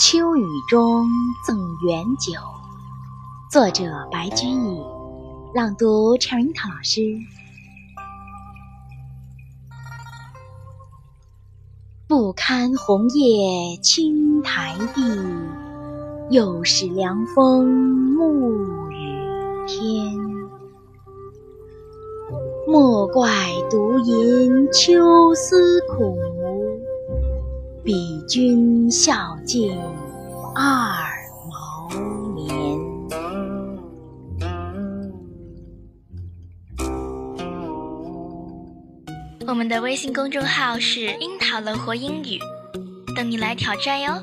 秋雨中赠元酒，作者白居易，朗读陈樱桃老师。不堪红叶青苔地，又是凉风暮雨天。莫怪独吟秋思苦。比君孝敬二毛年。我们的微信公众号是“樱桃乐活英语”，等你来挑战哟。